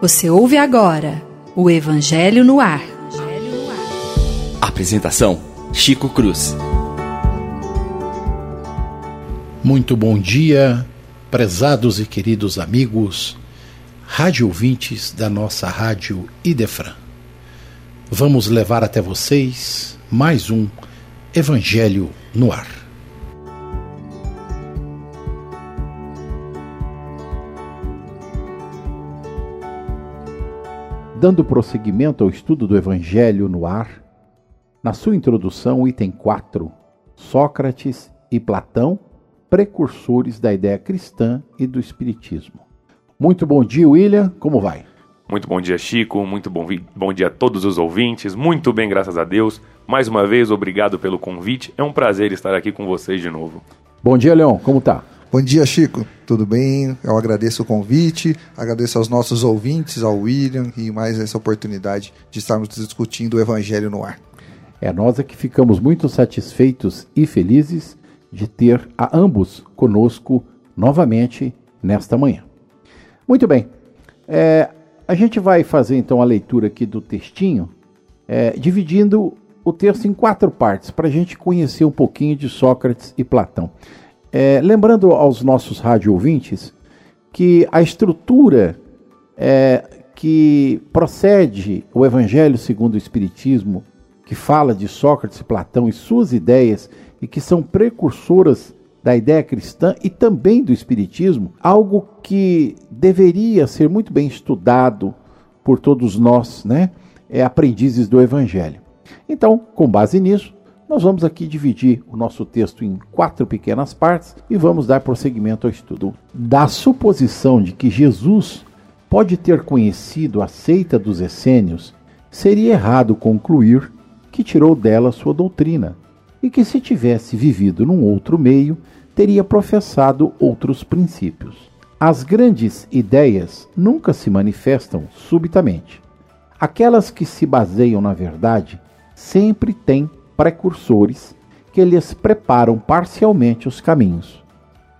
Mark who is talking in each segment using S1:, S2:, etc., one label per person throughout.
S1: Você ouve agora o Evangelho no Ar.
S2: Apresentação: Chico Cruz.
S3: Muito bom dia, prezados e queridos amigos, rádio ouvintes da nossa rádio Idefran. Vamos levar até vocês mais um Evangelho no Ar. Dando prosseguimento ao estudo do Evangelho no ar, na sua introdução, item 4, Sócrates e Platão, precursores da ideia cristã e do Espiritismo. Muito bom dia, William, como vai?
S4: Muito bom dia, Chico. Muito bom, bom dia a todos os ouvintes. Muito bem, graças a Deus. Mais uma vez, obrigado pelo convite. É um prazer estar aqui com vocês de novo.
S3: Bom dia, Leão. Como tá?
S5: Bom dia, Chico. Tudo bem? Eu agradeço o convite, agradeço aos nossos ouvintes, ao William e mais essa oportunidade de estarmos discutindo o Evangelho no ar.
S3: É nós é que ficamos muito satisfeitos e felizes de ter a ambos conosco novamente nesta manhã. Muito bem. É, a gente vai fazer então a leitura aqui do textinho, é, dividindo o texto em quatro partes, para a gente conhecer um pouquinho de Sócrates e Platão. É, lembrando aos nossos rádio ouvintes que a estrutura é, que procede o Evangelho segundo o Espiritismo, que fala de Sócrates Platão e suas ideias, e que são precursoras da ideia cristã e também do Espiritismo, algo que deveria ser muito bem estudado por todos nós, né? É, aprendizes do Evangelho. Então, com base nisso, nós vamos aqui dividir o nosso texto em quatro pequenas partes e vamos dar prosseguimento ao estudo. Da suposição de que Jesus pode ter conhecido a seita dos essênios, seria errado concluir que tirou dela sua doutrina e que, se tivesse vivido num outro meio, teria professado outros princípios. As grandes ideias nunca se manifestam subitamente. Aquelas que se baseiam na verdade sempre têm precursores que lhes preparam parcialmente os caminhos.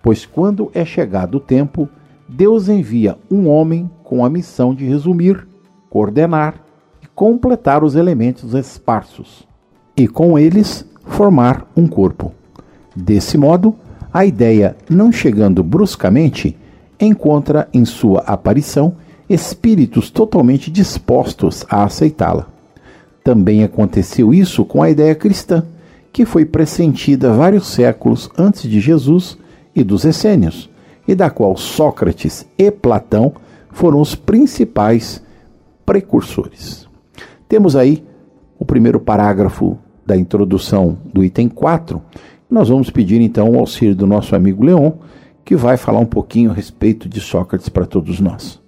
S3: Pois quando é chegado o tempo, Deus envia um homem com a missão de resumir, coordenar e completar os elementos esparsos, e com eles formar um corpo. Desse modo, a ideia, não chegando bruscamente, encontra em sua aparição espíritos totalmente dispostos a aceitá-la. Também aconteceu isso com a ideia cristã, que foi pressentida vários séculos antes de Jesus e dos essênios, e da qual Sócrates e Platão foram os principais precursores. Temos aí o primeiro parágrafo da introdução do item 4. Nós vamos pedir então o auxílio do nosso amigo Leon, que vai falar um pouquinho a respeito de Sócrates para todos nós.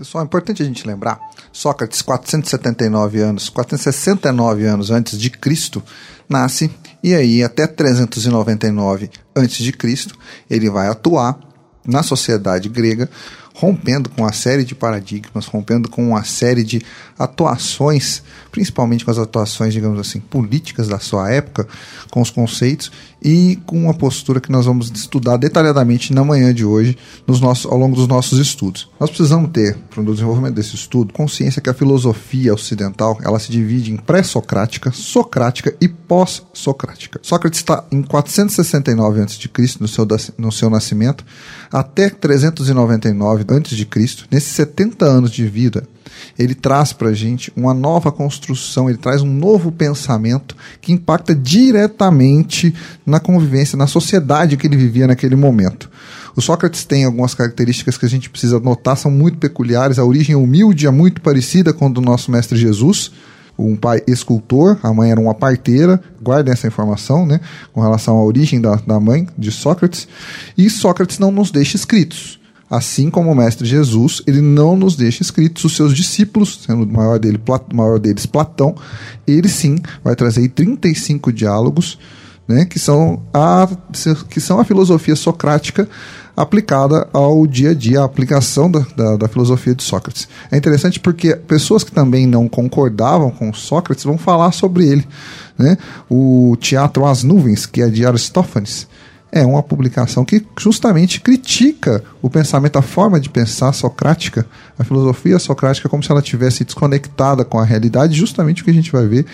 S5: Pessoal, é importante a gente lembrar, Sócrates, 479 anos, 469 anos antes de Cristo, nasce e aí até 399 antes de Cristo, ele vai atuar na sociedade grega rompendo com uma série de paradigmas, rompendo com uma série de atuações, principalmente com as atuações, digamos assim, políticas da sua época, com os conceitos e com uma postura que nós vamos estudar detalhadamente na manhã de hoje, nos nossos, ao longo dos nossos estudos. Nós precisamos ter, para o desenvolvimento desse estudo, consciência que a filosofia ocidental ela se divide em pré-socrática, socrática e pós-socrática. Sócrates está em 469 a.C., no seu, no seu nascimento, até 399 a.C., nesses 70 anos de vida, ele traz para a gente uma nova construção, ele traz um novo pensamento que impacta diretamente na convivência, na sociedade que ele vivia naquele momento. O Sócrates tem algumas características que a gente precisa notar, são muito peculiares. A origem humilde é muito parecida com a do nosso mestre Jesus, um pai escultor, a mãe era uma parteira, guardem essa informação, né, com relação à origem da, da mãe de Sócrates. E Sócrates não nos deixa escritos. Assim como o Mestre Jesus, ele não nos deixa escritos os seus discípulos, sendo o maior, dele, maior deles Platão, ele sim vai trazer 35 diálogos, né, que, são a, que são a filosofia socrática aplicada ao dia a dia, a aplicação da, da, da, filosofia de Sócrates. É interessante porque pessoas que também não concordavam com Sócrates vão falar sobre ele. Né? O Teatro As Nuvens, que é de Aristófanes, é uma publicação que justamente critica o pensamento, a forma de pensar socrática, a filosofia socrática, como se ela tivesse desconectada com a realidade. Justamente o que a gente vai ver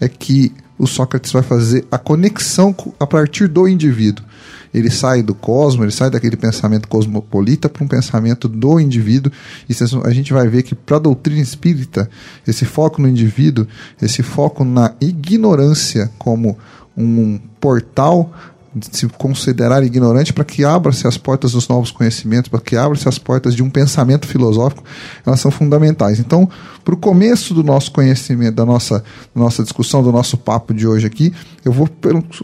S5: é que o Sócrates vai fazer a conexão a partir do indivíduo. Ele sai do cosmos, ele sai daquele pensamento cosmopolita para um pensamento do indivíduo. E a gente vai ver que para a doutrina espírita, esse foco no indivíduo, esse foco na ignorância como um portal se considerar ignorante para que abra-se as portas dos novos conhecimentos, para que abra-se as portas de um pensamento filosófico, elas são fundamentais. Então, para o começo do nosso conhecimento, da nossa, nossa discussão, do nosso papo de hoje aqui, eu vou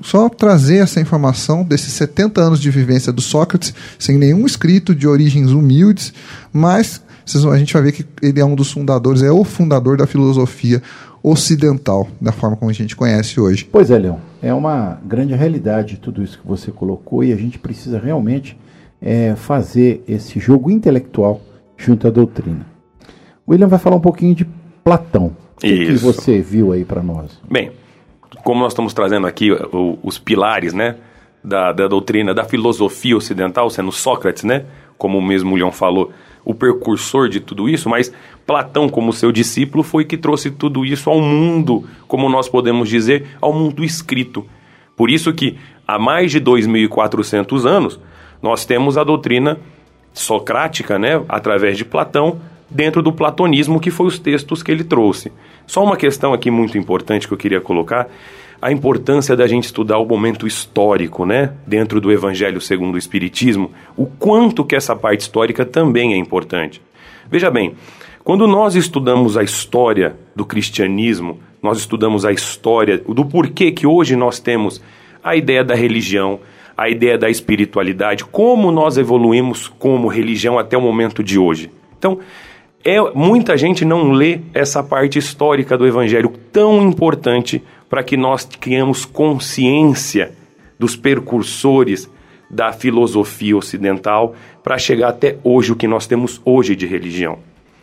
S5: só trazer essa informação desses 70 anos de vivência do Sócrates, sem nenhum escrito, de origens humildes, mas a gente vai ver que ele é um dos fundadores, é o fundador da filosofia ocidental, da forma como a gente conhece hoje.
S3: Pois é, Leão. É uma grande realidade tudo isso que você colocou e a gente precisa realmente é, fazer esse jogo intelectual junto à doutrina. O William vai falar um pouquinho de Platão. O que, que você viu aí para nós?
S4: Bem, como nós estamos trazendo aqui o, os pilares, né, da, da doutrina, da filosofia ocidental, sendo Sócrates, né, como o mesmo Leão falou, o precursor de tudo isso, mas Platão, como seu discípulo, foi que trouxe tudo isso ao mundo, como nós podemos dizer, ao mundo escrito. Por isso que há mais de 2.400 anos nós temos a doutrina socrática, né, através de Platão, dentro do platonismo, que foi os textos que ele trouxe. Só uma questão aqui muito importante que eu queria colocar a importância da gente estudar o momento histórico, né, dentro do Evangelho segundo o Espiritismo, o quanto que essa parte histórica também é importante. Veja bem, quando nós estudamos a história do cristianismo, nós estudamos a história do porquê que hoje nós temos a ideia da religião, a ideia da espiritualidade, como nós evoluímos como religião até o momento de hoje. Então, é, muita gente não lê essa parte histórica do evangelho tão importante para que nós tenhamos consciência dos percursores da filosofia ocidental para chegar até hoje o que nós temos hoje de religião.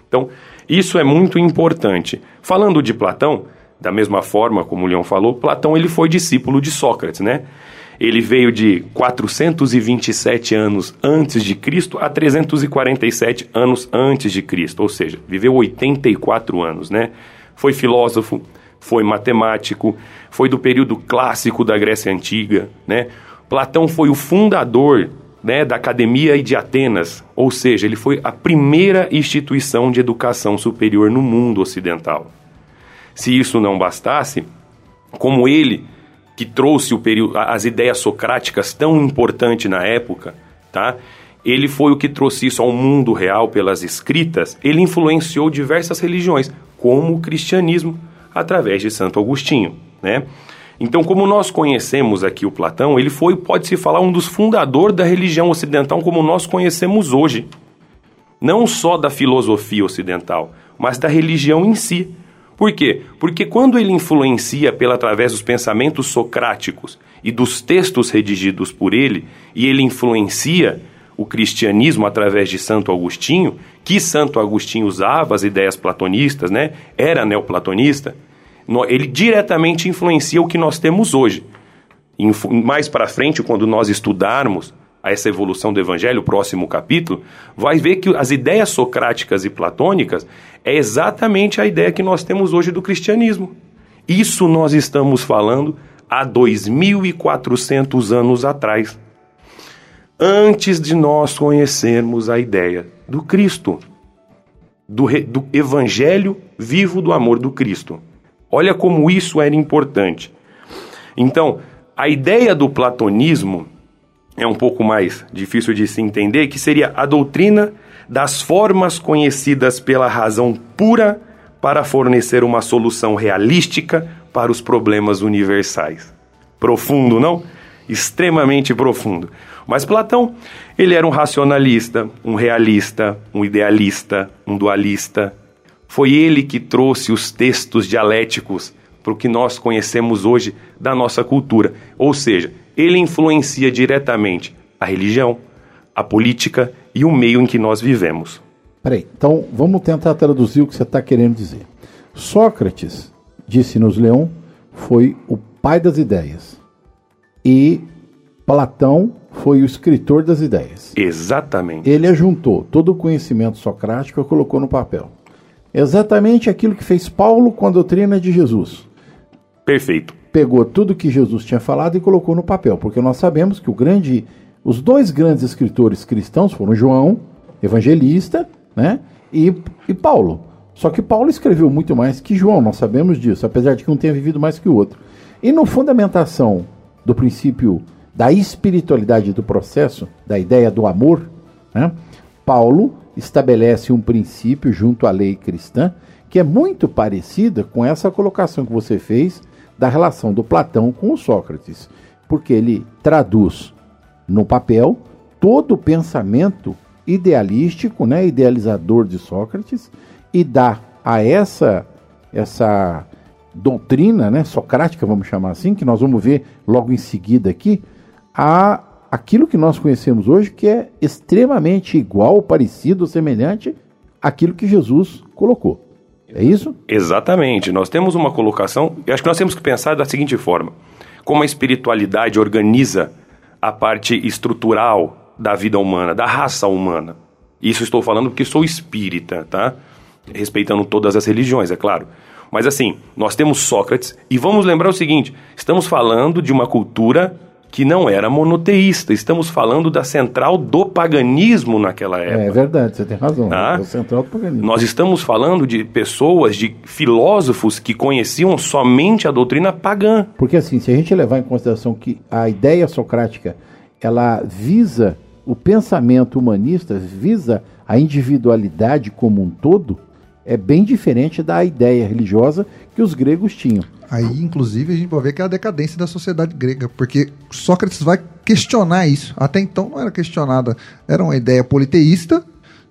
S4: Então, isso é muito importante. Falando de Platão, da mesma forma como o Leão falou, Platão ele foi discípulo de Sócrates, né? Ele veio de 427 anos antes de Cristo a 347 anos antes de Cristo, ou seja, viveu 84 anos, né? Foi filósofo, foi matemático, foi do período clássico da Grécia Antiga, né? Platão foi o fundador né, da Academia de Atenas, ou seja, ele foi a primeira instituição de educação superior no mundo ocidental. Se isso não bastasse, como ele que trouxe período, as ideias socráticas tão importante na época, tá? Ele foi o que trouxe isso ao mundo real pelas escritas. Ele influenciou diversas religiões, como o cristianismo, através de Santo Agostinho, né? Então, como nós conhecemos aqui o Platão, ele foi, pode-se falar, um dos fundadores da religião ocidental como nós conhecemos hoje. Não só da filosofia ocidental, mas da religião em si. Por quê? Porque quando ele influencia pela através dos pensamentos socráticos e dos textos redigidos por ele, e ele influencia o cristianismo através de Santo Agostinho, que Santo Agostinho usava as ideias platonistas, né? Era neoplatonista ele diretamente influencia o que nós temos hoje. Mais para frente, quando nós estudarmos essa evolução do evangelho, o próximo capítulo, vai ver que as ideias socráticas e platônicas é exatamente a ideia que nós temos hoje do cristianismo. Isso nós estamos falando há 2400 anos atrás. Antes de nós conhecermos a ideia do Cristo, do, do evangelho vivo do amor do Cristo. Olha como isso era importante. Então, a ideia do platonismo é um pouco mais difícil de se entender, que seria a doutrina das formas conhecidas pela razão pura para fornecer uma solução realística para os problemas universais. Profundo, não? Extremamente profundo. Mas Platão, ele era um racionalista, um realista, um idealista, um dualista, foi ele que trouxe os textos dialéticos para o que nós conhecemos hoje da nossa cultura. Ou seja, ele influencia diretamente a religião, a política e o meio em que nós vivemos.
S3: Peraí, então vamos tentar traduzir o que você está querendo dizer. Sócrates, disse-nos Leão, foi o pai das ideias. E Platão foi o escritor das ideias.
S4: Exatamente.
S3: Ele ajuntou todo o conhecimento socrático e colocou no papel. Exatamente aquilo que fez Paulo com a doutrina de Jesus.
S4: Perfeito.
S3: Pegou tudo que Jesus tinha falado e colocou no papel, porque nós sabemos que o grande, os dois grandes escritores cristãos foram João, evangelista, né, e, e Paulo. Só que Paulo escreveu muito mais que João, nós sabemos disso, apesar de que um tenha vivido mais que o outro. E no fundamentação do princípio da espiritualidade do processo, da ideia do amor, né, Paulo estabelece um princípio junto à lei cristã que é muito parecida com essa colocação que você fez da relação do Platão com Sócrates, porque ele traduz no papel todo o pensamento idealístico, né, idealizador de Sócrates e dá a essa essa doutrina, né, socrática, vamos chamar assim, que nós vamos ver logo em seguida aqui, a aquilo que nós conhecemos hoje, que é extremamente igual, parecido, semelhante àquilo que Jesus colocou. É isso?
S4: Exatamente. Nós temos uma colocação, eu acho que nós temos que pensar da seguinte forma: como a espiritualidade organiza a parte estrutural da vida humana, da raça humana. Isso estou falando porque sou espírita, tá? Respeitando todas as religiões, é claro. Mas assim, nós temos Sócrates e vamos lembrar o seguinte: estamos falando de uma cultura que não era monoteísta. Estamos falando da central do paganismo naquela época.
S3: É verdade, você tem razão.
S4: Tá?
S3: É central do paganismo.
S4: Nós estamos falando de pessoas, de filósofos que conheciam somente a doutrina pagã.
S3: Porque assim, se a gente levar em consideração que a ideia socrática ela visa o pensamento humanista, visa a individualidade como um todo, é bem diferente da ideia religiosa que os gregos tinham.
S5: Aí, inclusive, a gente pode ver que é a decadência da sociedade grega, porque Sócrates vai questionar isso. Até então não era questionada, era uma ideia politeísta,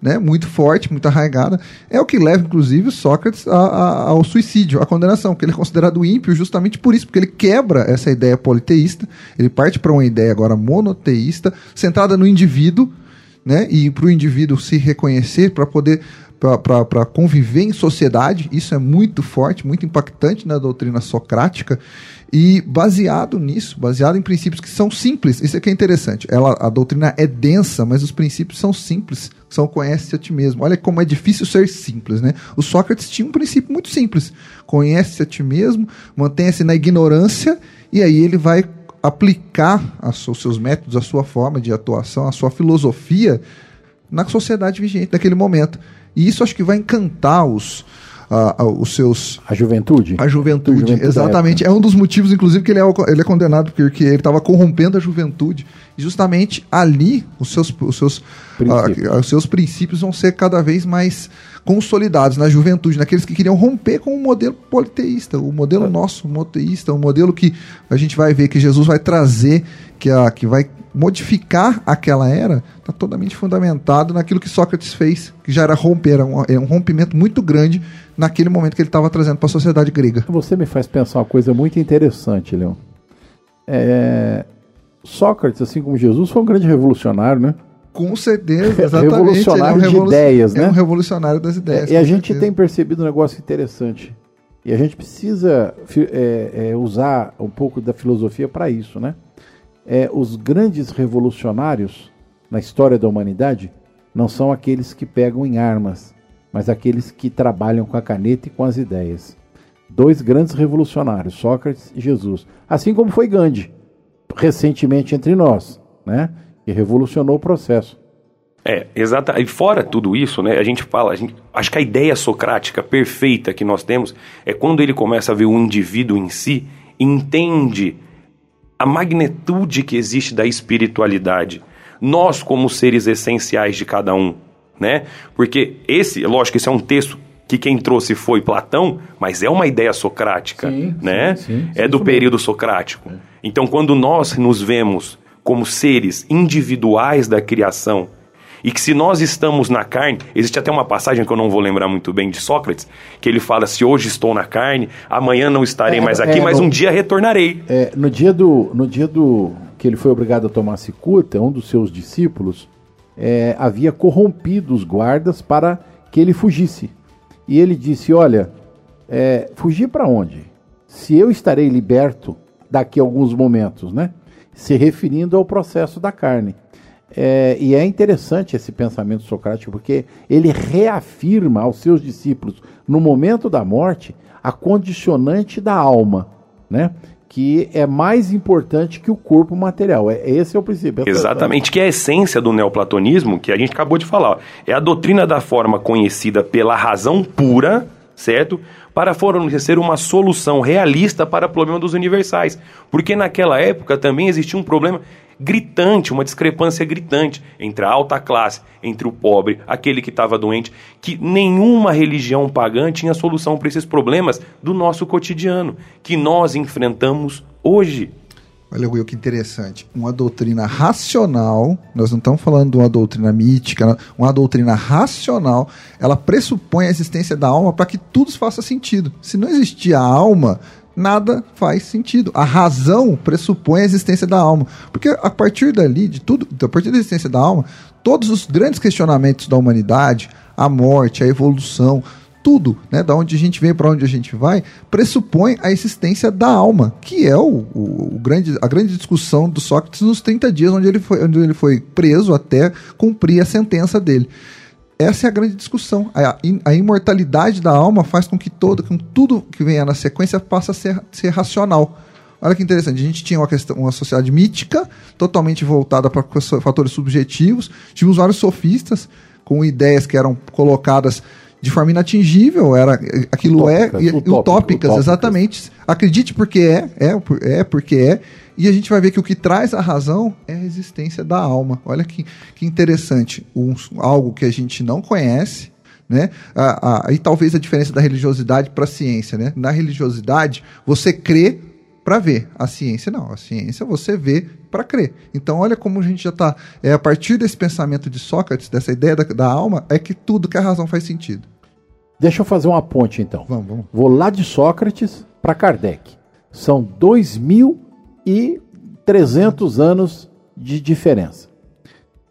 S5: né, muito forte, muito arraigada. É o que leva, inclusive, Sócrates a, a, ao suicídio, à condenação, porque ele é considerado ímpio justamente por isso, porque ele quebra essa ideia politeísta, ele parte para uma ideia agora monoteísta, centrada no indivíduo, né, e para o indivíduo se reconhecer, para poder para conviver em sociedade, isso é muito forte, muito impactante na doutrina socrática, e baseado nisso, baseado em princípios que são simples, isso aqui é interessante. Ela, a doutrina é densa, mas os princípios são simples, são conhece a ti mesmo. Olha como é difícil ser simples, né? O Sócrates tinha um princípio muito simples: conhece a ti mesmo, mantenha-se na ignorância, e aí ele vai aplicar os seus métodos, a sua forma de atuação, a sua filosofia na sociedade vigente naquele momento. E isso acho que vai encantar os, uh, uh, os seus.
S3: A juventude?
S5: A juventude, juventude exatamente. É um dos motivos, inclusive, que ele é, ele é condenado, porque ele estava corrompendo a juventude. E justamente ali, os seus, os, seus, uh, os seus princípios vão ser cada vez mais consolidados na juventude, naqueles que queriam romper com o modelo politeísta, o modelo nosso monoteísta, o modelo que a gente vai ver que Jesus vai trazer, que, a, que vai modificar aquela era está totalmente fundamentado naquilo que Sócrates fez, que já era romper, era um, era um rompimento muito grande naquele momento que ele estava trazendo para a sociedade grega.
S3: Você me faz pensar uma coisa muito interessante, Leon. É... Sócrates, assim como Jesus, foi um grande revolucionário, né?
S5: Com certeza, exatamente.
S3: Revolucionário
S5: é um
S3: de ideias, né?
S5: É um revolucionário das ideias.
S3: É, e a gente certeza. tem percebido um negócio interessante. E a gente precisa é, é, usar um pouco da filosofia para isso, né? É, os grandes revolucionários na história da humanidade não são aqueles que pegam em armas, mas aqueles que trabalham com a caneta e com as ideias. Dois grandes revolucionários, Sócrates e Jesus. Assim como foi Gandhi, recentemente entre nós, né? que revolucionou o processo.
S4: É, exata. E fora tudo isso, né, a gente fala, a gente, acho que a ideia socrática perfeita que nós temos é quando ele começa a ver o indivíduo em si, entende a magnitude que existe da espiritualidade. Nós, como seres essenciais de cada um, né? Porque esse, lógico, esse é um texto que quem trouxe foi Platão, mas é uma ideia socrática, sim, né? Sim, sim, é do período socrático. É. Então, quando nós nos vemos como seres individuais da criação, e que se nós estamos na carne, existe até uma passagem que eu não vou lembrar muito bem de Sócrates, que ele fala: se hoje estou na carne, amanhã não estarei é, mais aqui, é, mas no, um dia retornarei.
S3: É, no dia do, no dia do que ele foi obrigado a tomar cicuta, um dos seus discípulos é, havia corrompido os guardas para que ele fugisse. E ele disse: Olha, é, fugir para onde? Se eu estarei liberto daqui a alguns momentos, né? se referindo ao processo da carne. É, e é interessante esse pensamento socrático, porque ele reafirma aos seus discípulos, no momento da morte, a condicionante da alma, né? que é mais importante que o corpo material. É, esse é o princípio.
S4: Exatamente, que é a essência do neoplatonismo, que a gente acabou de falar. É a doutrina da forma conhecida pela razão pura, certo? Para fornecer uma solução realista para o problema dos universais. Porque naquela época também existia um problema gritante, uma discrepância gritante entre a alta classe, entre o pobre, aquele que estava doente, que nenhuma religião pagã tinha solução para esses problemas do nosso cotidiano, que nós enfrentamos hoje.
S5: Olha, Will, que interessante. Uma doutrina racional, nós não estamos falando de uma doutrina mítica, uma doutrina racional, ela pressupõe a existência da alma para que tudo faça sentido. Se não existir a alma, nada faz sentido. A razão pressupõe a existência da alma. Porque a partir dali, de tudo, a partir da existência da alma, todos os grandes questionamentos da humanidade, a morte, a evolução, tudo, né, da onde a gente vem para onde a gente vai, pressupõe a existência da alma, que é o, o, o, grande, a grande discussão do Sócrates nos 30 dias onde ele foi, onde ele foi preso até cumprir a sentença dele. Essa é a grande discussão. A, a, imortalidade da alma faz com que todo, com tudo que venha na sequência passe a ser, ser racional. Olha que interessante, a gente tinha uma, questão, uma sociedade mítica, totalmente voltada para fatores subjetivos, tínhamos vários sofistas com ideias que eram colocadas de forma inatingível, era aquilo é utópicas, é utópicas, utópicas, exatamente. Acredite porque é, é, é porque é, e a gente vai ver que o que traz a razão é a existência da alma. Olha que, que interessante. Um, algo que a gente não conhece, né? Aí talvez a diferença da religiosidade para a ciência, né? Na religiosidade, você crê para ver. A ciência não. A ciência você vê para crer. Então, olha como a gente já está. É a partir desse pensamento de Sócrates, dessa ideia da, da, alma, é que tudo que a razão faz sentido.
S3: Deixa eu fazer uma ponte então.
S5: Vamos, vamos.
S3: Vou lá de Sócrates para Kardec. São dois mil e 300 anos de diferença.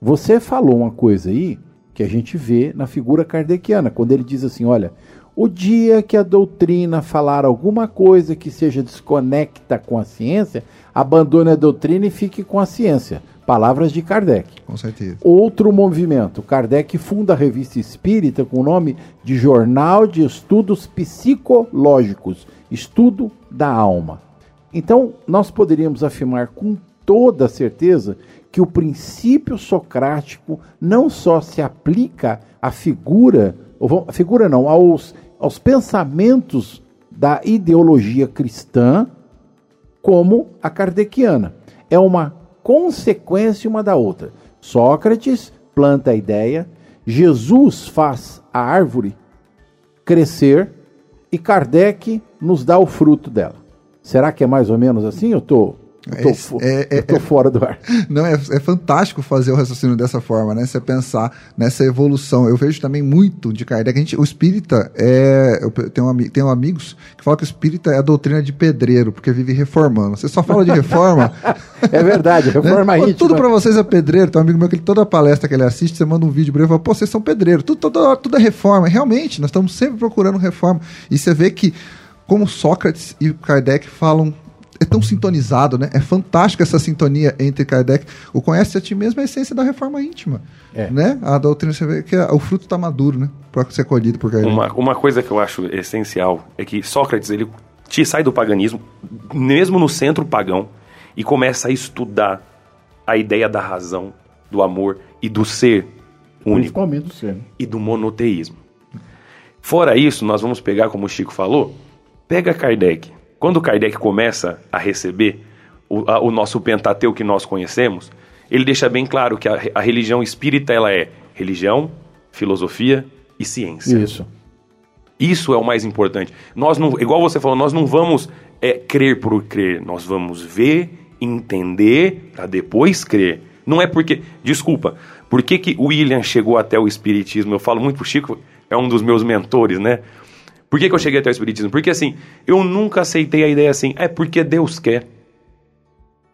S3: Você falou uma coisa aí que a gente vê na figura kardeciana, quando ele diz assim: olha, o dia que a doutrina falar alguma coisa que seja desconecta com a ciência, abandone a doutrina e fique com a ciência. Palavras de Kardec.
S5: Com certeza.
S3: Outro movimento. Kardec funda a revista espírita com o nome de Jornal de Estudos Psicológicos Estudo da Alma. Então, nós poderíamos afirmar com toda certeza que o princípio socrático não só se aplica à figura, a figura não, aos, aos pensamentos da ideologia cristã, como a kardeciana. É uma consequência uma da outra. Sócrates planta a ideia, Jesus faz a árvore crescer e Kardec nos dá o fruto dela. Será que é mais ou menos assim? Eu tô eu tô, é, é, eu tô é, fora do ar.
S5: Não, é, é fantástico fazer o raciocínio dessa forma, né? Você pensar nessa evolução. Eu vejo também muito de Kardec. A gente, o espírita é. Eu tenho, tenho amigos que falam que o espírita é a doutrina de pedreiro, porque vive reformando. Você só fala de reforma.
S3: é verdade, reforma né?
S5: Tudo para vocês é pedreiro. Tem um amigo meu que toda palestra que ele assiste, você manda um vídeo para ele e fala: pô, vocês são pedreiros. Tudo, tudo, tudo é reforma. Realmente, nós estamos sempre procurando reforma. E você vê que como Sócrates e Kardec falam é tão sintonizado, né? É fantástica essa sintonia entre Kardec. O conhece a ti mesmo é a essência da reforma íntima, é. né? A doutrina você vê que o fruto está maduro, né? Para ser colhido por Kardec.
S4: Uma, uma coisa que eu acho essencial é que Sócrates ele te sai do paganismo, mesmo no centro pagão, e começa a estudar a ideia da razão, do amor e do ser único.
S3: Principalmente do ser. Né?
S4: E do monoteísmo. Fora isso, nós vamos pegar, como o Chico falou, Pega Kardec. Quando Kardec começa a receber o, a, o nosso Pentateuco que nós conhecemos, ele deixa bem claro que a, a religião espírita ela é religião, filosofia e ciência.
S3: Isso.
S4: Isso é o mais importante. Nós não, igual você falou, nós não vamos é, crer por crer, nós vamos ver, entender para depois crer. Não é porque, desculpa, por que, que o William chegou até o espiritismo? Eu falo muito pro Chico, é um dos meus mentores, né? Por que, que eu cheguei até o Espiritismo? Porque assim, eu nunca aceitei a ideia assim, é porque Deus quer.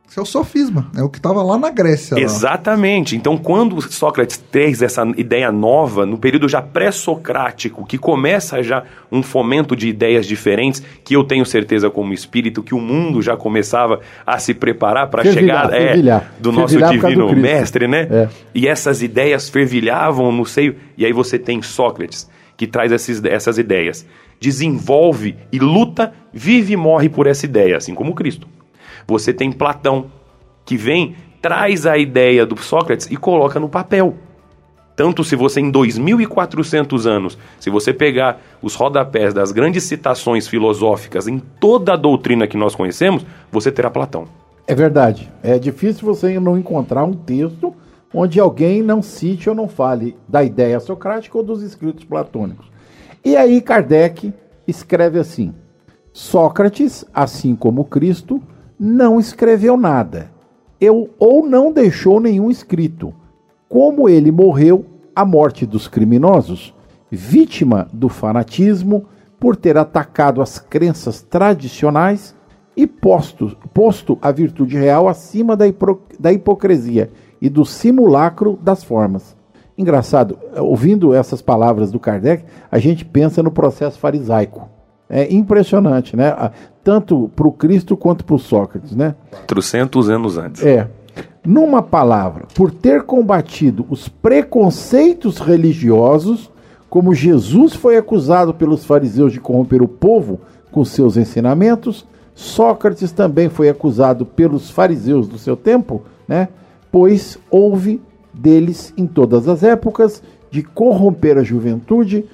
S5: Isso é o sofisma, é o que estava lá na Grécia. lá.
S4: Exatamente. Então, quando Sócrates traz essa ideia nova, no período já pré-socrático, que começa já um fomento de ideias diferentes, que eu tenho certeza como espírito que o mundo já começava a se preparar para a chegada é,
S3: fervilhar.
S4: do nosso
S3: Fervilhar do
S4: divino
S3: Cristo.
S4: mestre, né?
S3: É.
S4: E essas ideias fervilhavam no seio. E aí você tem Sócrates, que traz esses, essas ideias. Desenvolve e luta, vive e morre por essa ideia, assim como Cristo. Você tem Platão, que vem, traz a ideia do Sócrates e coloca no papel. Tanto se você, em 2.400 anos, se você pegar os rodapés das grandes citações filosóficas em toda a doutrina que nós conhecemos, você terá Platão.
S3: É verdade. É difícil você não encontrar um texto onde alguém não cite ou não fale da ideia socrática ou dos escritos platônicos. E aí Kardec escreve assim: Sócrates, assim como Cristo, não escreveu nada, eu, ou não deixou nenhum escrito. Como ele morreu, a morte dos criminosos, vítima do fanatismo por ter atacado as crenças tradicionais e posto, posto a virtude real acima da, hipro- da hipocrisia e do simulacro das formas. Engraçado, ouvindo essas palavras do Kardec, a gente pensa no processo farisaico. É impressionante, né? Tanto para o Cristo quanto para o Sócrates, né?
S4: 400 anos antes.
S3: É. Numa palavra, por ter combatido os preconceitos religiosos, como Jesus foi acusado pelos fariseus de corromper o povo com seus ensinamentos, Sócrates também foi acusado pelos fariseus do seu tempo, né? Pois houve deles em todas as épocas de corromper a juventude,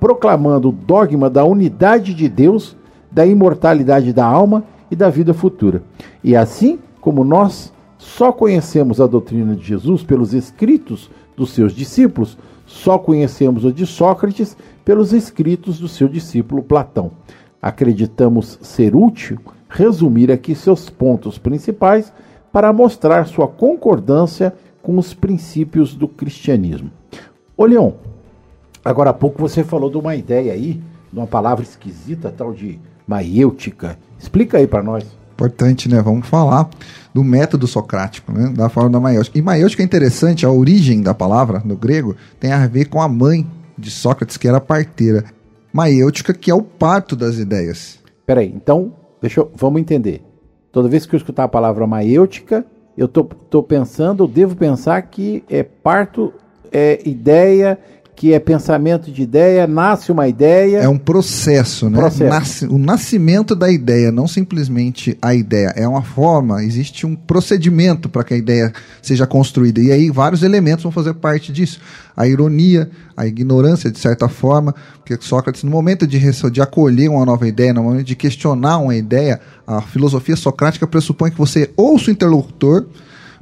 S3: proclamando o dogma da unidade de Deus, da imortalidade da alma e da vida futura. E assim como nós só conhecemos a doutrina de Jesus pelos escritos dos seus discípulos, só conhecemos a de Sócrates pelos escritos do seu discípulo Platão. Acreditamos ser útil resumir aqui seus pontos principais para mostrar sua concordância com os princípios do cristianismo. Ô Leon, agora há pouco você falou de uma ideia aí, de uma palavra esquisita, tal de maiêutica. Explica aí para nós.
S5: Importante, né? Vamos falar do método socrático, né? Da forma da maiêutica. E maiêutica é interessante, a origem da palavra no grego tem a ver com a mãe de Sócrates, que era parteira. Maiêutica, que é o parto das ideias.
S3: Peraí, então, deixa eu, vamos entender. Toda vez que eu escutar a palavra maiêutica, eu tô pensando, devo pensar que é parto, é ideia, que é pensamento de ideia, nasce uma ideia.
S5: É um processo, né?
S3: Processo.
S5: Nasce- o nascimento da ideia, não simplesmente a ideia. É uma forma, existe um procedimento para que a ideia seja construída. E aí vários elementos vão fazer parte disso. A ironia, a ignorância, de certa forma, porque Sócrates, no momento de, de acolher uma nova ideia, no momento de questionar uma ideia, a filosofia socrática pressupõe que você ouça o interlocutor,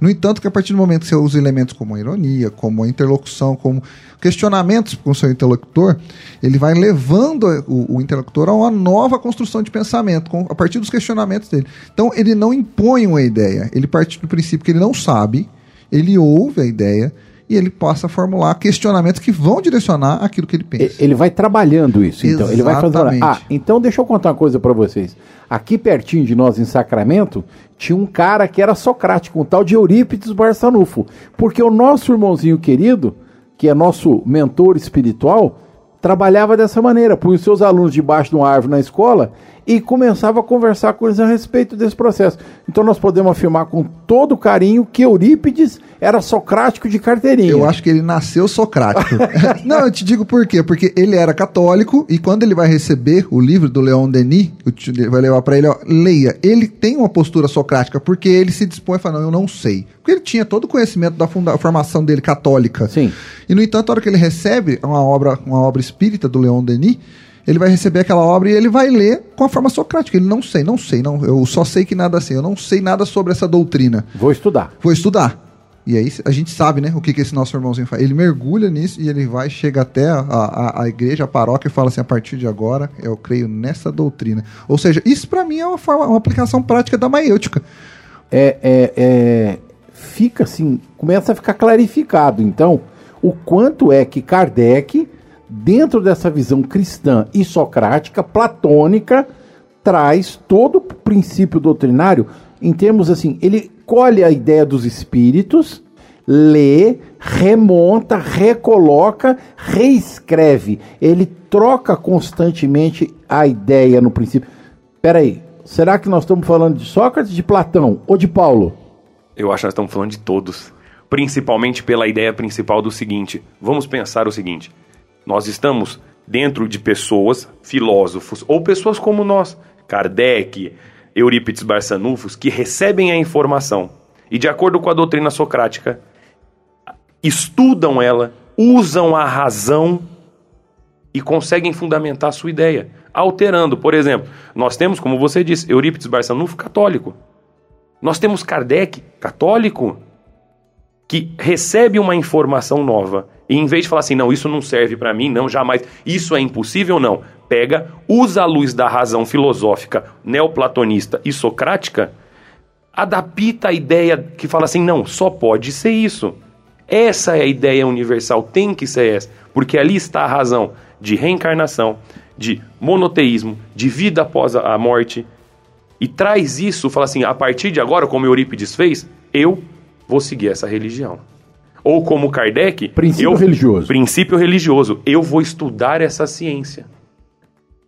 S5: no entanto, que a partir do momento que você usa elementos como a ironia, como a interlocução, como questionamentos com o seu interlocutor, ele vai levando o, o interlocutor a uma nova construção de pensamento, com- a partir dos questionamentos dele. Então, ele não impõe uma ideia, ele parte do princípio que ele não sabe, ele ouve a ideia e ele passa a formular questionamentos que vão direcionar aquilo que ele pensa.
S3: Ele vai trabalhando isso, então. Ele vai fazendo.
S5: Exatamente.
S3: Ah, então deixa eu contar uma coisa para vocês. Aqui pertinho de nós, em Sacramento, tinha um cara que era socrático, um tal de Eurípides Barçanufo. Porque o nosso irmãozinho querido, que é nosso mentor espiritual, trabalhava dessa maneira. Punha os seus alunos debaixo de uma árvore na escola e começava a conversar com eles a respeito desse processo. Então nós podemos afirmar com todo carinho que Eurípides era socrático de carteirinha.
S5: Eu acho que ele nasceu socrático. não, eu te digo por quê. Porque ele era católico e quando ele vai receber o livro do Leon Denis, eu te- ele vai levar para ele, ó, leia. Ele tem uma postura socrática porque ele se dispõe a falar, não, eu não sei. Porque ele tinha todo o conhecimento da funda- formação dele católica.
S3: Sim.
S5: E no entanto, a hora que ele recebe uma obra, uma obra espírita do Leon Denis, ele vai receber aquela obra e ele vai ler com a forma socrática. Ele não sei, não sei, não, eu só sei que nada sei, eu não sei nada sobre essa doutrina
S3: Vou estudar.
S5: vou estudar. E aí a gente sabe, né, o que, que esse nosso irmãozinho faz. Ele mergulha nisso e ele vai, chega até a, a, a igreja, a paróquia e fala assim, a partir de agora eu creio nessa doutrina. Ou seja, isso para mim é uma, forma, uma aplicação prática da maiêutica.
S3: é, é, é, fica assim, começa a ficar clarificado, então, o quanto é que Kardec, dentro dessa visão cristã e socrática, platônica, traz todo o princípio doutrinário. em termos assim, ele colhe a ideia dos espíritos, lê, remonta, recoloca, reescreve. Ele troca constantemente a ideia no princípio. Peraí, será que nós estamos falando de Sócrates, de Platão ou de Paulo?
S4: Eu acho que nós estamos falando de todos. Principalmente pela ideia principal do seguinte: vamos pensar o seguinte. Nós estamos dentro de pessoas, filósofos, ou pessoas como nós, Kardec, Eurípides Barçanufos, que recebem a informação e, de acordo com a doutrina socrática, estudam ela, usam a razão e conseguem fundamentar sua ideia, alterando. Por exemplo, nós temos, como você disse, Eurípides Barçanufo católico. Nós temos Kardec católico que recebe uma informação nova e em vez de falar assim, não, isso não serve para mim, não, jamais, isso é impossível, não. Pega, usa a luz da razão filosófica neoplatonista e socrática, adapta a ideia que fala assim, não, só pode ser isso. Essa é a ideia universal, tem que ser essa, porque ali está a razão de reencarnação, de monoteísmo, de vida após a morte. E traz isso, fala assim, a partir de agora, como Eurípides fez, eu vou seguir essa religião. Ou como Kardec,
S3: Princípio
S4: eu,
S3: religioso.
S4: Princípio religioso. Eu vou estudar essa ciência.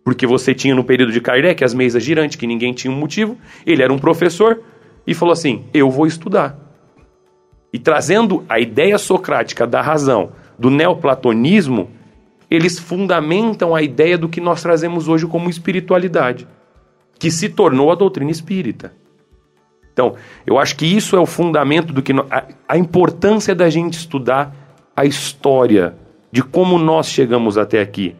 S4: Porque você tinha no período de Kardec as mesas girantes, que ninguém tinha um motivo. Ele era um professor e falou assim: Eu vou estudar. E trazendo a ideia socrática da razão, do neoplatonismo, eles fundamentam a ideia do que nós trazemos hoje como espiritualidade, que se tornou a doutrina espírita. Então, eu acho que isso é o fundamento do que no, a, a importância da gente estudar a história de como nós chegamos até aqui.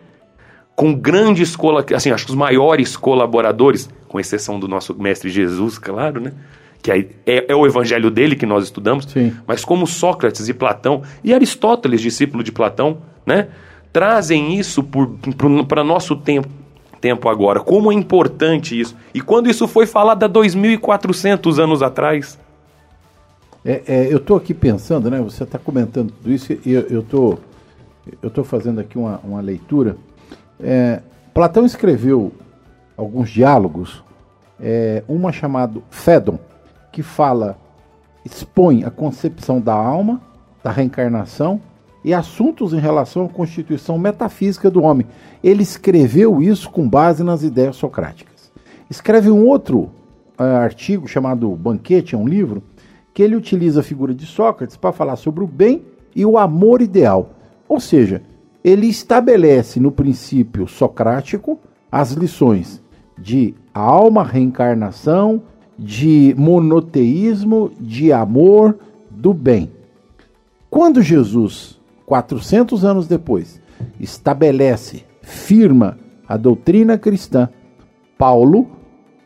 S4: Com grandes, assim, acho que os maiores colaboradores, com exceção do nosso mestre Jesus, claro, né? Que é, é, é o evangelho dele que nós estudamos,
S3: Sim.
S4: mas como Sócrates e Platão e Aristóteles, discípulo de Platão, né? Trazem isso para nosso tempo, tempo agora. Como é importante isso. E quando isso foi falado há 2.400 anos atrás.
S3: É, é, eu estou aqui pensando, né? Você está comentando tudo isso e eu estou eu tô fazendo aqui uma, uma leitura. É, Platão escreveu alguns diálogos, é, uma chamado Fédon, que fala, expõe a concepção da alma, da reencarnação e assuntos em relação à constituição metafísica do homem. Ele escreveu isso com base nas ideias socráticas. Escreve um outro uh, artigo chamado Banquete, é um livro, que ele utiliza a figura de Sócrates para falar sobre o bem e o amor ideal. Ou seja, ele estabelece no princípio socrático as lições de alma, reencarnação, de monoteísmo, de amor, do bem. Quando Jesus, 400 anos depois, estabelece, firma a doutrina cristã, Paulo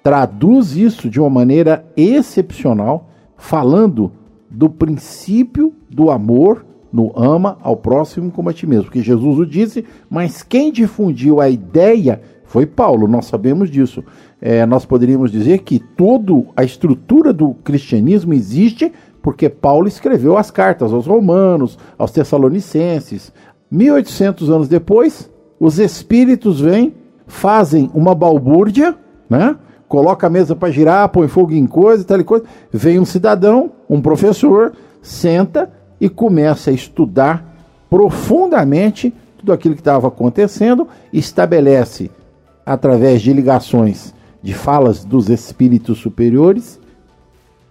S3: traduz isso de uma maneira excepcional, falando do princípio do amor no ama ao próximo como a ti mesmo. Porque Jesus o disse, mas quem difundiu a ideia foi Paulo, nós sabemos disso. É, nós poderíamos dizer que toda a estrutura do cristianismo existe porque Paulo escreveu as cartas aos romanos, aos tessalonicenses. 1800 anos depois, os espíritos vêm, fazem uma balbúrdia, né? Coloca a mesa para girar, põe fogo em coisa, tal e coisa. Vem um cidadão, um professor, senta e começa a estudar profundamente tudo aquilo que estava acontecendo, estabelece através de ligações de falas dos espíritos superiores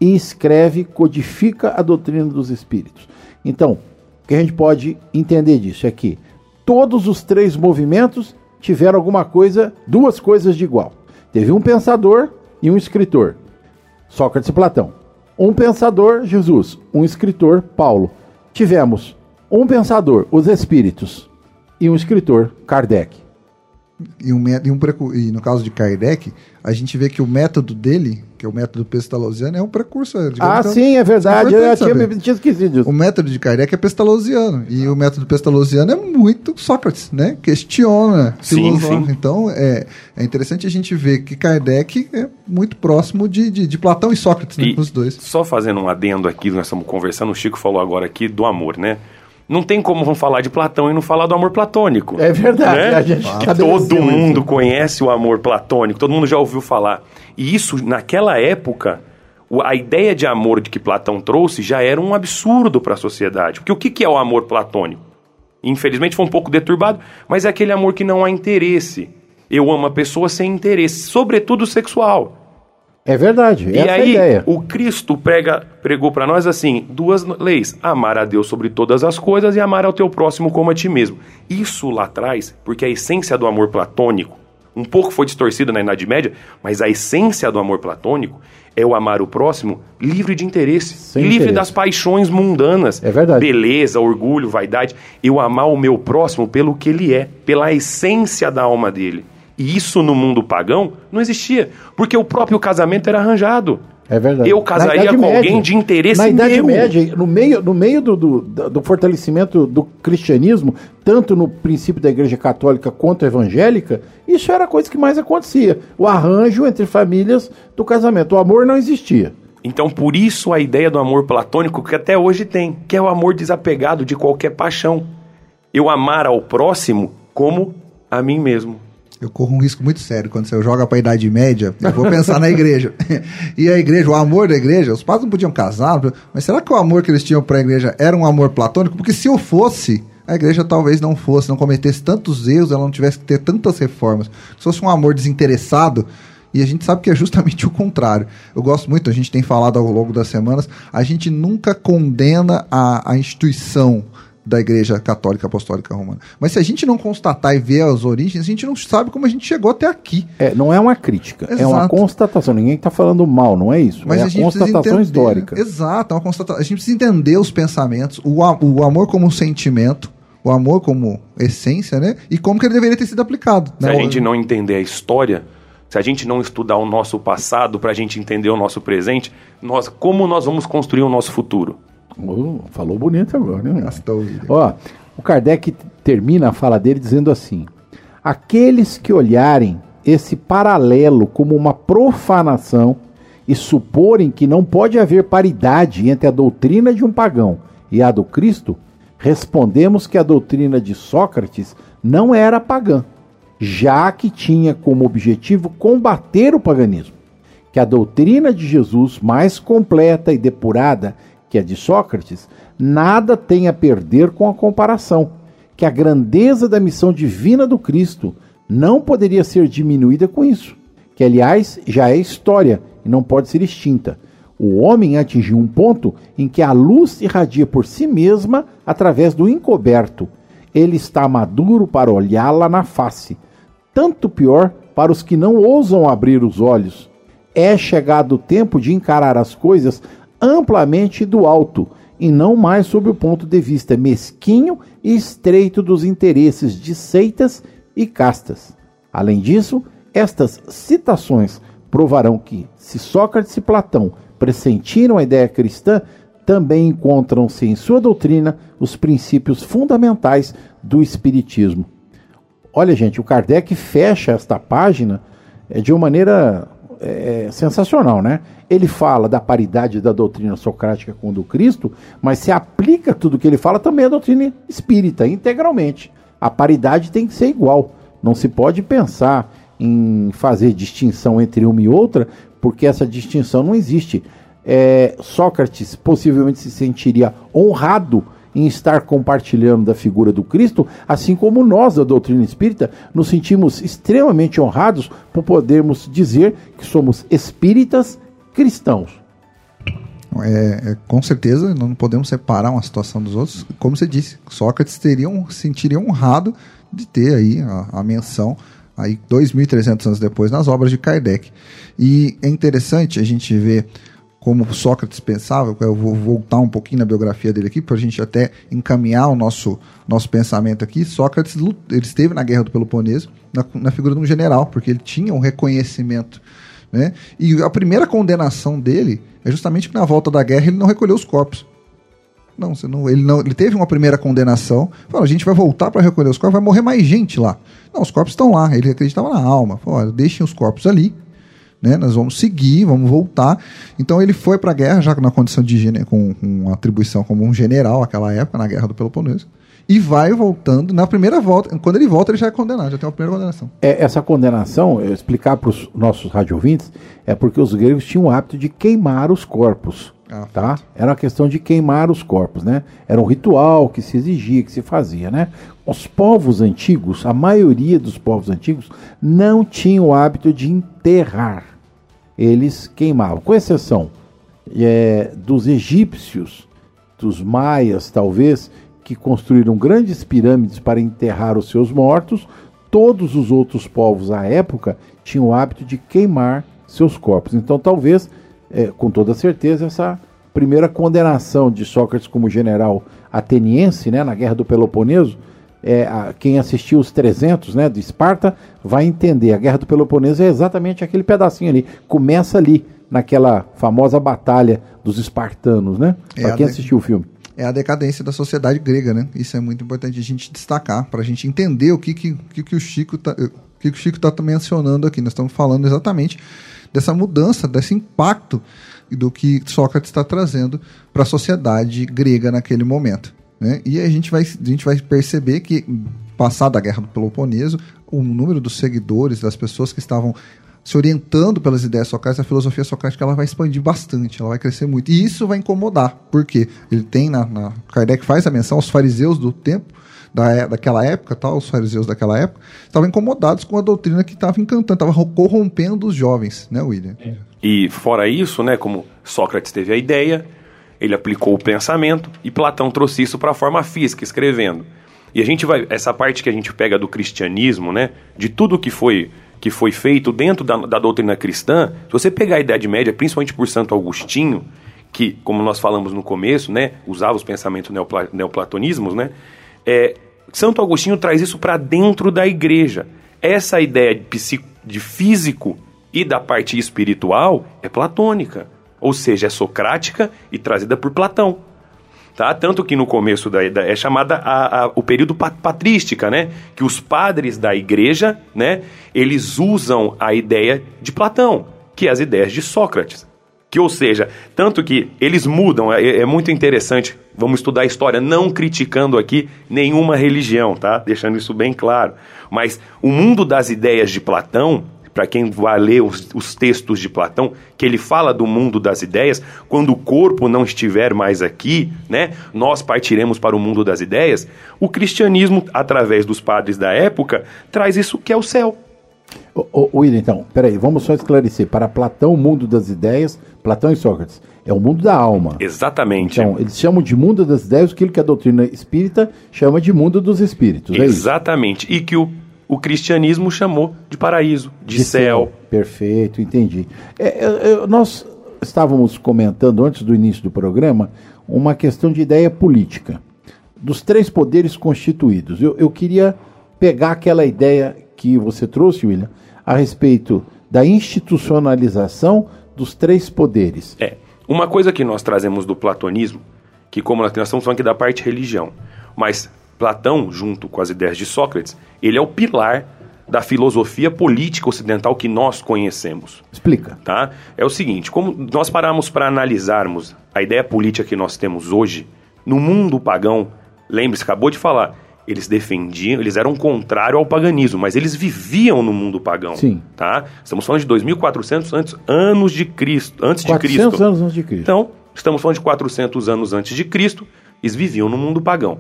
S3: e escreve, codifica a doutrina dos espíritos. Então, o que a gente pode entender disso é que todos os três movimentos tiveram alguma coisa, duas coisas de igual. Teve um pensador e um escritor, Sócrates e Platão. Um pensador, Jesus. Um escritor, Paulo. Tivemos um pensador, os espíritos, e um escritor, Kardec.
S5: E, um, e, um, e no caso de Kardec, a gente vê que o método dele, que é o método pestalozziano, é um precursor.
S3: Ah, então, sim, é verdade. É eu tinha, me, tinha esquecido disso.
S5: O método de Kardec é pestalozziano. E o método pestalozziano é muito Sócrates, né? Questiona,
S4: sim, sim.
S5: Então, é, é interessante a gente ver que Kardec é muito próximo de, de, de Platão e Sócrates, né,
S4: e
S5: os dois.
S4: Só fazendo um adendo aqui, nós estamos conversando, o Chico falou agora aqui do amor, né? Não tem como vamos falar de Platão e não falar do amor platônico.
S3: É verdade.
S4: Né?
S3: A gente
S4: que todo mundo isso. conhece o amor platônico, todo mundo já ouviu falar. E isso, naquela época, a ideia de amor de que Platão trouxe já era um absurdo para a sociedade. Porque o que, que é o amor platônico? Infelizmente foi um pouco deturbado, mas é aquele amor que não há interesse. Eu amo a pessoa sem interesse, sobretudo sexual.
S3: É verdade,
S4: E
S3: essa é a
S4: aí,
S3: ideia.
S4: o Cristo prega, pregou para nós assim, duas leis: amar a Deus sobre todas as coisas e amar ao teu próximo como a ti mesmo. Isso lá atrás, porque a essência do amor platônico, um pouco foi distorcida na Idade Média, mas a essência do amor platônico é o amar o próximo livre de interesse,
S3: Sem
S4: livre
S3: interesse.
S4: das paixões mundanas.
S3: É verdade.
S4: Beleza, orgulho, vaidade. Eu amar o meu próximo pelo que ele é, pela essência da alma dele. E isso no mundo pagão não existia, porque o próprio casamento era arranjado.
S3: É verdade.
S4: Eu casaria com
S3: Média.
S4: alguém de interesse
S3: Na Idade
S4: meu.
S3: Média, no meio, no meio do, do, do fortalecimento do cristianismo, tanto no princípio da Igreja Católica quanto evangélica, isso era a coisa que mais acontecia. O arranjo entre famílias do casamento. O amor não existia.
S4: Então, por isso a ideia do amor platônico que até hoje tem, que é o amor desapegado de qualquer paixão. Eu amar ao próximo como a mim mesmo.
S5: Eu corro um risco muito sério quando você joga pra Idade Média. Eu vou pensar na igreja. E a igreja, o amor da igreja, os pais não podiam casar, mas será que o amor que eles tinham pra igreja era um amor platônico? Porque se eu fosse, a igreja talvez não fosse, não cometesse tantos erros, ela não tivesse que ter tantas reformas. Se fosse um amor desinteressado, e a gente sabe que é justamente o contrário. Eu gosto muito, a gente tem falado ao longo das semanas, a gente nunca condena a, a instituição da Igreja Católica Apostólica Romana. Mas se a gente não constatar e ver as origens, a gente não sabe como a gente chegou até aqui.
S3: É, não é uma crítica, é uma
S5: Exato.
S3: constatação. Ninguém está falando mal, não é isso.
S5: Mas
S3: é
S5: a
S3: a constatação histórica.
S5: Exato, é uma constatação. A gente precisa entender os pensamentos, o, a- o amor como sentimento, o amor como essência, né? E como que ele deveria ter sido aplicado.
S4: Se
S5: né?
S4: a gente não entender a história, se a gente não estudar o nosso passado para a gente entender o nosso presente, nós, como nós vamos construir o nosso futuro?
S3: Oh, falou bonito agora, né?
S5: Gastou.
S3: Ó, o Kardec termina a fala dele dizendo assim: aqueles que olharem esse paralelo como uma profanação e suporem que não pode haver paridade entre a doutrina de um pagão e a do Cristo, respondemos que a doutrina de Sócrates não era pagã, já que tinha como objetivo combater o paganismo que a doutrina de Jesus, mais completa e depurada que a de Sócrates, nada tem a perder com a comparação, que a grandeza da missão divina do Cristo não poderia ser diminuída com isso, que aliás já é história e não pode ser extinta. O homem atingiu um ponto em que a luz irradia por si mesma através do encoberto. Ele está maduro para olhá-la na face. Tanto pior para os que não ousam abrir os olhos. É chegado o tempo de encarar as coisas amplamente do alto e não mais sob o ponto de vista mesquinho e estreito dos interesses de seitas e castas. Além disso, estas citações provarão que, se Sócrates e Platão pressentiram a ideia cristã, também encontram-se em sua doutrina os princípios fundamentais do Espiritismo. Olha, gente, o Kardec fecha esta página é, de uma maneira é, sensacional, né? Ele fala da paridade da doutrina socrática com do Cristo, mas se aplica tudo que ele fala também à doutrina espírita, integralmente. A paridade tem que ser igual. Não se pode pensar em fazer distinção entre uma e outra, porque essa distinção não existe. É, Sócrates possivelmente se sentiria honrado em estar compartilhando da figura do Cristo, assim como nós da doutrina espírita nos sentimos extremamente honrados por podermos dizer que somos espíritas cristãos.
S5: É, é, com certeza, não podemos separar uma situação dos outros. Como você disse, Sócrates teria um, sentiria honrado de ter aí a, a menção aí 2.300 anos depois nas obras de Kardec. E é interessante a gente ver como Sócrates pensava, eu vou voltar um pouquinho na biografia dele aqui, para a gente até encaminhar o nosso, nosso pensamento aqui. Sócrates ele esteve na Guerra do Peloponeso, na, na figura de um general, porque ele tinha um reconhecimento. Né? E a primeira condenação dele é justamente que na volta da guerra ele não recolheu os corpos. Não, não, ele não, ele teve uma primeira condenação. Falou, a gente vai voltar para recolher os corpos, vai morrer mais gente lá. Não, os corpos estão lá. Ele acreditava na alma. Falou, deixem os corpos ali, né? Nós vamos seguir, vamos voltar. Então ele foi para a guerra já na condição de com, com atribuição como um general naquela época na guerra do Peloponeso e vai voltando. Na primeira volta, quando ele volta, ele já é condenado, já tem a primeira condenação.
S3: É, essa condenação, eu explicar para os nossos radiovintes, é porque os gregos tinham o hábito de queimar os corpos. Ah, tá? Era uma questão de queimar os corpos, né? Era um ritual que se exigia, que se fazia, né? Os povos antigos, a maioria dos povos antigos, não tinham o hábito de enterrar. Eles queimavam, com exceção é, dos egípcios, dos maias, talvez, que construíram grandes pirâmides para enterrar os seus mortos, todos os outros povos à época tinham o hábito de queimar seus corpos. Então, talvez, é, com toda certeza, essa primeira condenação de Sócrates como general ateniense né, na Guerra do Peloponeso, é, a, quem assistiu os 300 né, de Esparta vai entender. A Guerra do Peloponeso é exatamente aquele pedacinho ali. Começa ali, naquela famosa batalha dos espartanos, né? É Para quem assistiu o filme
S5: é a decadência da sociedade grega, né? Isso é muito importante a gente destacar, para a gente entender o que, que, que, que o Chico está que, que o Chico está mencionando aqui. Nós estamos falando exatamente dessa mudança, desse impacto do que Sócrates está trazendo para a sociedade grega naquele momento. Né? E a gente, vai, a gente vai perceber que, passada a Guerra do Peloponeso, o número dos seguidores, das pessoas que estavam se orientando pelas ideias socráticas, a filosofia socrática ela vai expandir bastante, ela vai crescer muito. E isso vai incomodar, porque ele tem na, na Kardec faz a menção aos fariseus do tempo, da, é, daquela época, tal, os fariseus daquela época, estavam incomodados com a doutrina que estava encantando, estava corrompendo os jovens, né, William? É.
S4: E fora isso, né, como Sócrates teve a ideia, ele aplicou o pensamento e Platão trouxe isso para a forma física, escrevendo. E a gente vai, essa parte que a gente pega do cristianismo, né, de tudo que foi que foi feito dentro da, da doutrina cristã, se você pegar a Idade Média, principalmente por Santo Agostinho, que, como nós falamos no começo, né, usava os pensamentos neopla, neoplatonismos, né, é, Santo Agostinho traz isso para dentro da igreja. Essa ideia de, psico, de físico e da parte espiritual é platônica, ou seja, é socrática e trazida por Platão. Tá? Tanto que no começo da, da é chamada a, a, o período patrística, né? Que os padres da igreja, né? Eles usam a ideia de Platão, que é as ideias de Sócrates. Que, ou seja, tanto que eles mudam, é, é muito interessante. Vamos estudar a história, não criticando aqui nenhuma religião, tá? Deixando isso bem claro. Mas o mundo das ideias de Platão para quem vai ler os, os, textos de Platão, que ele fala do mundo das ideias, quando o corpo não estiver mais aqui, né, nós partiremos para o mundo das ideias. O cristianismo, através dos padres da época, traz isso que é o céu.
S3: Ô, ô, William, então, peraí, vamos só esclarecer. Para Platão, o mundo das ideias, Platão e Sócrates, é o mundo da alma.
S4: Exatamente.
S3: Então, eles chamam de mundo das ideias aquilo que a doutrina espírita chama de mundo dos espíritos.
S4: É Exatamente. e que o o cristianismo chamou de paraíso, de, de céu. céu.
S3: Perfeito, entendi. É, é, é, nós estávamos comentando antes do início do programa uma questão de ideia política dos três poderes constituídos. Eu, eu queria pegar aquela ideia que você trouxe, William, a respeito da institucionalização dos três poderes.
S4: É. Uma coisa que nós trazemos do platonismo, que como nós estamos falando aqui da parte religião, mas Platão, junto com as ideias de Sócrates, ele é o pilar da filosofia política ocidental que nós conhecemos.
S3: Explica.
S4: Tá? É o seguinte, como nós paramos para analisarmos a ideia política que nós temos hoje, no mundo pagão, lembre-se, acabou de falar, eles defendiam, eles eram contrário ao paganismo, mas eles viviam no mundo pagão.
S3: Sim.
S4: Tá? Estamos falando de 2400 antes, anos de Cristo, antes 400 de Cristo.
S3: anos antes de Cristo.
S4: Então, estamos falando de 400 anos antes de Cristo, eles viviam no mundo pagão.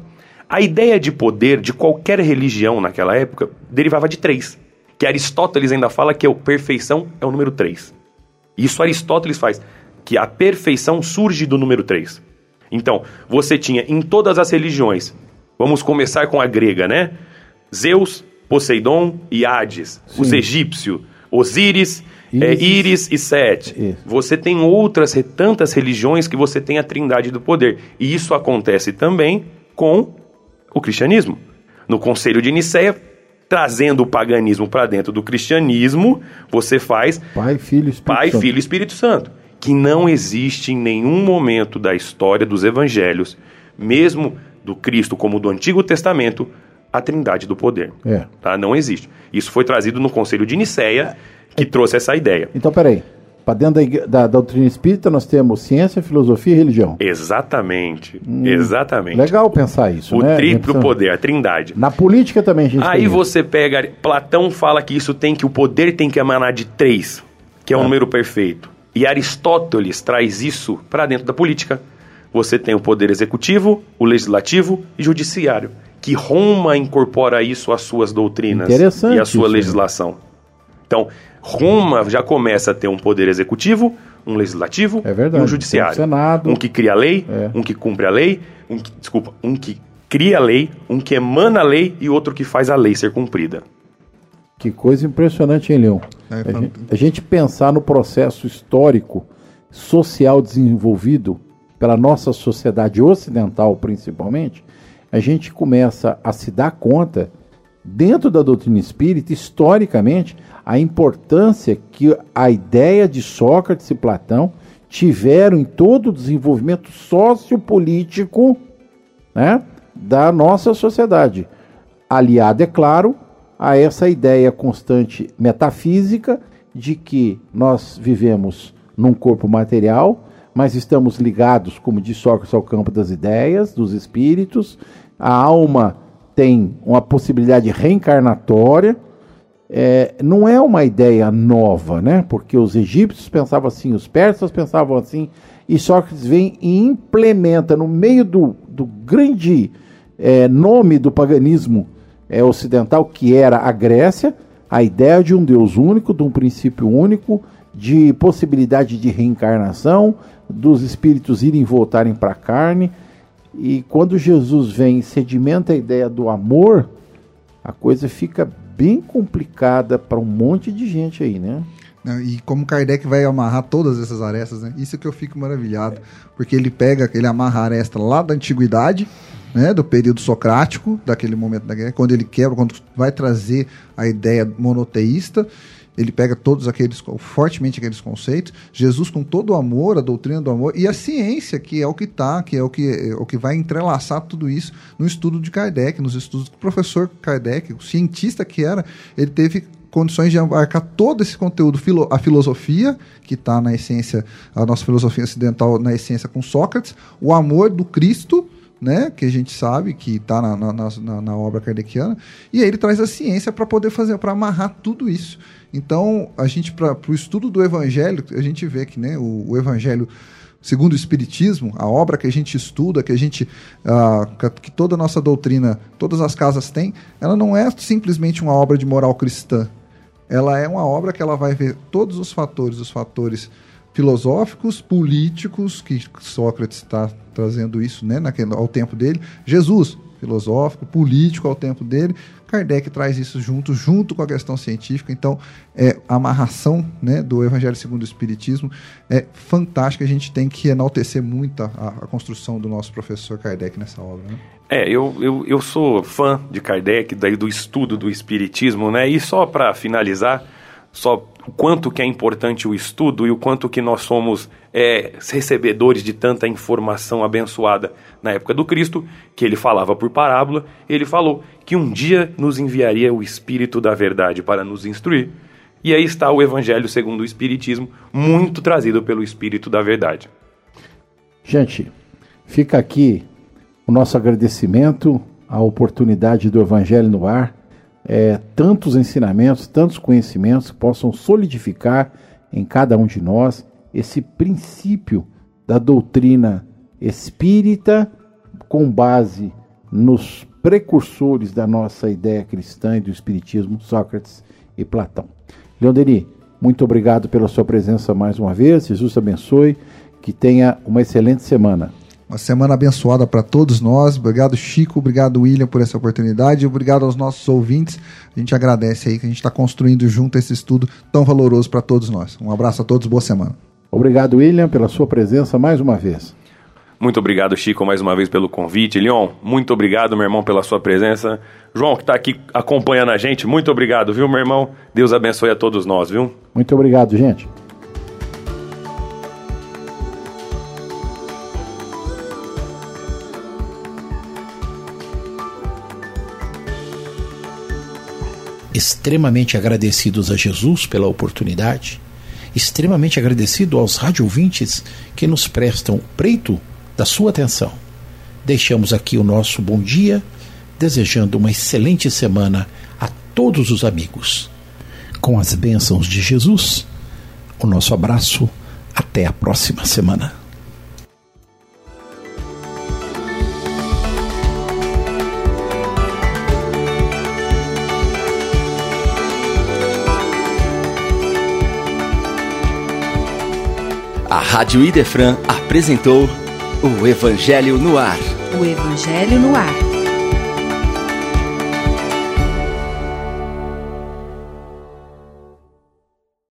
S4: A ideia de poder de qualquer religião naquela época derivava de três. Que Aristóteles ainda fala que a perfeição é o número três. Isso Aristóteles faz, que a perfeição surge do número três. Então, você tinha em todas as religiões, vamos começar com a grega, né? Zeus, Poseidon e Hades. Sim. Os egípcios, Osíris, é, Íris e Sete. Isso. Você tem outras tantas religiões que você tem a trindade do poder. E isso acontece também com o cristianismo. No Conselho de Nicéia, trazendo o paganismo para dentro do cristianismo, você faz
S3: Pai, Filho, Espírito
S4: Pai,
S3: Santo.
S4: Filho, Espírito Santo, que não existe em nenhum momento da história dos evangelhos, mesmo do Cristo como do Antigo Testamento, a trindade do poder.
S3: É.
S4: Tá? Não existe. Isso foi trazido no Conselho de Nicéia, que trouxe essa ideia.
S3: Então, peraí. Para dentro da, da, da doutrina espírita, nós temos ciência, filosofia e religião.
S4: Exatamente. Exatamente.
S3: Legal pensar isso,
S4: O
S3: né?
S4: triplo poder, a trindade.
S3: Na política também a gente
S4: Aí
S3: tem isso.
S4: você pega. Platão fala que isso tem que o poder tem que emanar de três, que é o número perfeito. E Aristóteles traz isso para dentro da política. Você tem o poder executivo, o legislativo e judiciário. Que Roma incorpora isso às suas doutrinas e à sua
S3: isso, né?
S4: legislação. Então, Roma já começa a ter um poder executivo, um legislativo
S3: É verdade,
S4: e um judiciário.
S3: o Senado.
S4: Um que cria a lei,
S3: É.
S4: um que cumpre a lei, um que, desculpa, um que cria a lei, um que emana a lei e outro que faz a lei ser cumprida.
S3: Que coisa impressionante, hein, Leon?
S5: É,
S3: a,
S5: fantástico.
S3: gente, a gente pensar no processo histórico, social desenvolvido pela nossa sociedade ocidental, principalmente, a gente começa a se dar conta, dentro da doutrina espírita, historicamente, a importância que a ideia de Sócrates e Platão tiveram em todo o desenvolvimento sociopolítico né, da nossa sociedade. Aliado, é claro, a essa ideia constante metafísica de que nós vivemos num corpo material, mas estamos ligados, como diz Sócrates, ao campo das ideias, dos espíritos. A alma tem uma possibilidade reencarnatória. É, não é uma ideia nova, né? Porque os egípcios pensavam assim, os persas pensavam assim, e Sócrates vem e implementa no meio do, do grande é, nome do paganismo é, ocidental, que era a Grécia, a ideia de um Deus único, de um princípio único, de possibilidade de reencarnação, dos espíritos irem e voltarem para a carne. E quando Jesus vem e sedimenta a ideia do amor, a coisa fica bem complicada para um monte de gente aí, né?
S5: E como Kardec vai amarrar todas essas arestas, né? Isso que eu fico maravilhado. Porque ele pega, ele amarra a aresta lá da antiguidade, né? Do período socrático, daquele momento da guerra, quando ele quebra, quando vai trazer a ideia monoteísta, ele pega todos aqueles, fortemente aqueles conceitos, Jesus com todo o amor, a doutrina do amor, e a ciência, que é o que está, que é o que, é o que vai entrelaçar tudo isso no estudo de Kardec, nos estudos do professor Kardec, o cientista que era, ele teve condições de abarcar todo esse conteúdo, a filosofia, que está na essência, a nossa filosofia ocidental na essência com Sócrates, o amor do Cristo, né, que a gente sabe que está na, na, na- na obra kardeciana, e aí ele traz a ciência para poder fazer, para amarrar tudo isso. Então, a gente, para o estudo do Evangelho, a gente vê que né, o, o Evangelho segundo o Espiritismo, a obra que a gente estuda, que a gente, ah, que toda a nossa doutrina, todas as casas têm, ela não é simplesmente uma obra de moral cristã. Ela é uma obra que ela vai ver todos os fatores, os fatores filosóficos, políticos, que Sócrates está trazendo isso né, naquele, ao tempo dele. Jesus, filosófico, político ao tempo dele. Kardec traz isso junto, junto com a questão científica. Então, é, a amarração né, do Evangelho segundo o Espiritismo é fantástica. A gente tem que enaltecer muito a, a construção do nosso professor Kardec nessa obra. Né?
S4: É, eu, eu, eu sou fã de Kardec, daí do estudo do Espiritismo, né? E só para finalizar, só o quanto que é importante o estudo e o quanto que nós somos é, recebedores de tanta informação abençoada na época do Cristo, que ele falava por parábola, ele falou que um dia nos enviaria o Espírito da Verdade para nos instruir. E aí está o Evangelho segundo o Espiritismo, muito trazido pelo Espírito da Verdade.
S3: Gente, fica aqui o nosso agradecimento à oportunidade do Evangelho no ar. É, tantos ensinamentos, tantos conhecimentos que possam solidificar em cada um de nós esse princípio da doutrina espírita com base nos precursores da nossa ideia cristã e do espiritismo, Sócrates e Platão. Leonderi, muito obrigado pela sua presença mais uma vez. Jesus te abençoe. Que tenha uma excelente semana.
S5: Uma semana abençoada para todos nós. Obrigado, Chico. Obrigado, William, por essa oportunidade. Obrigado aos nossos ouvintes. A gente agradece aí que a gente está construindo junto esse estudo tão valoroso para todos nós. Um abraço a todos. Boa semana.
S3: Obrigado, William, pela sua presença mais uma vez.
S4: Muito obrigado, Chico, mais uma vez pelo convite. Leon, muito obrigado, meu irmão, pela sua presença. João, que está aqui acompanhando a gente, muito obrigado, viu, meu irmão? Deus abençoe a todos nós, viu?
S3: Muito obrigado, gente. Extremamente agradecidos a Jesus pela oportunidade, extremamente agradecido aos radiovintes que nos prestam preito da sua atenção. Deixamos aqui o nosso bom dia, desejando uma excelente semana a todos os amigos. Com as bênçãos de Jesus, o nosso abraço. Até a próxima semana.
S2: Rádio Idefran apresentou o Evangelho no Ar.
S1: O Evangelho no Ar.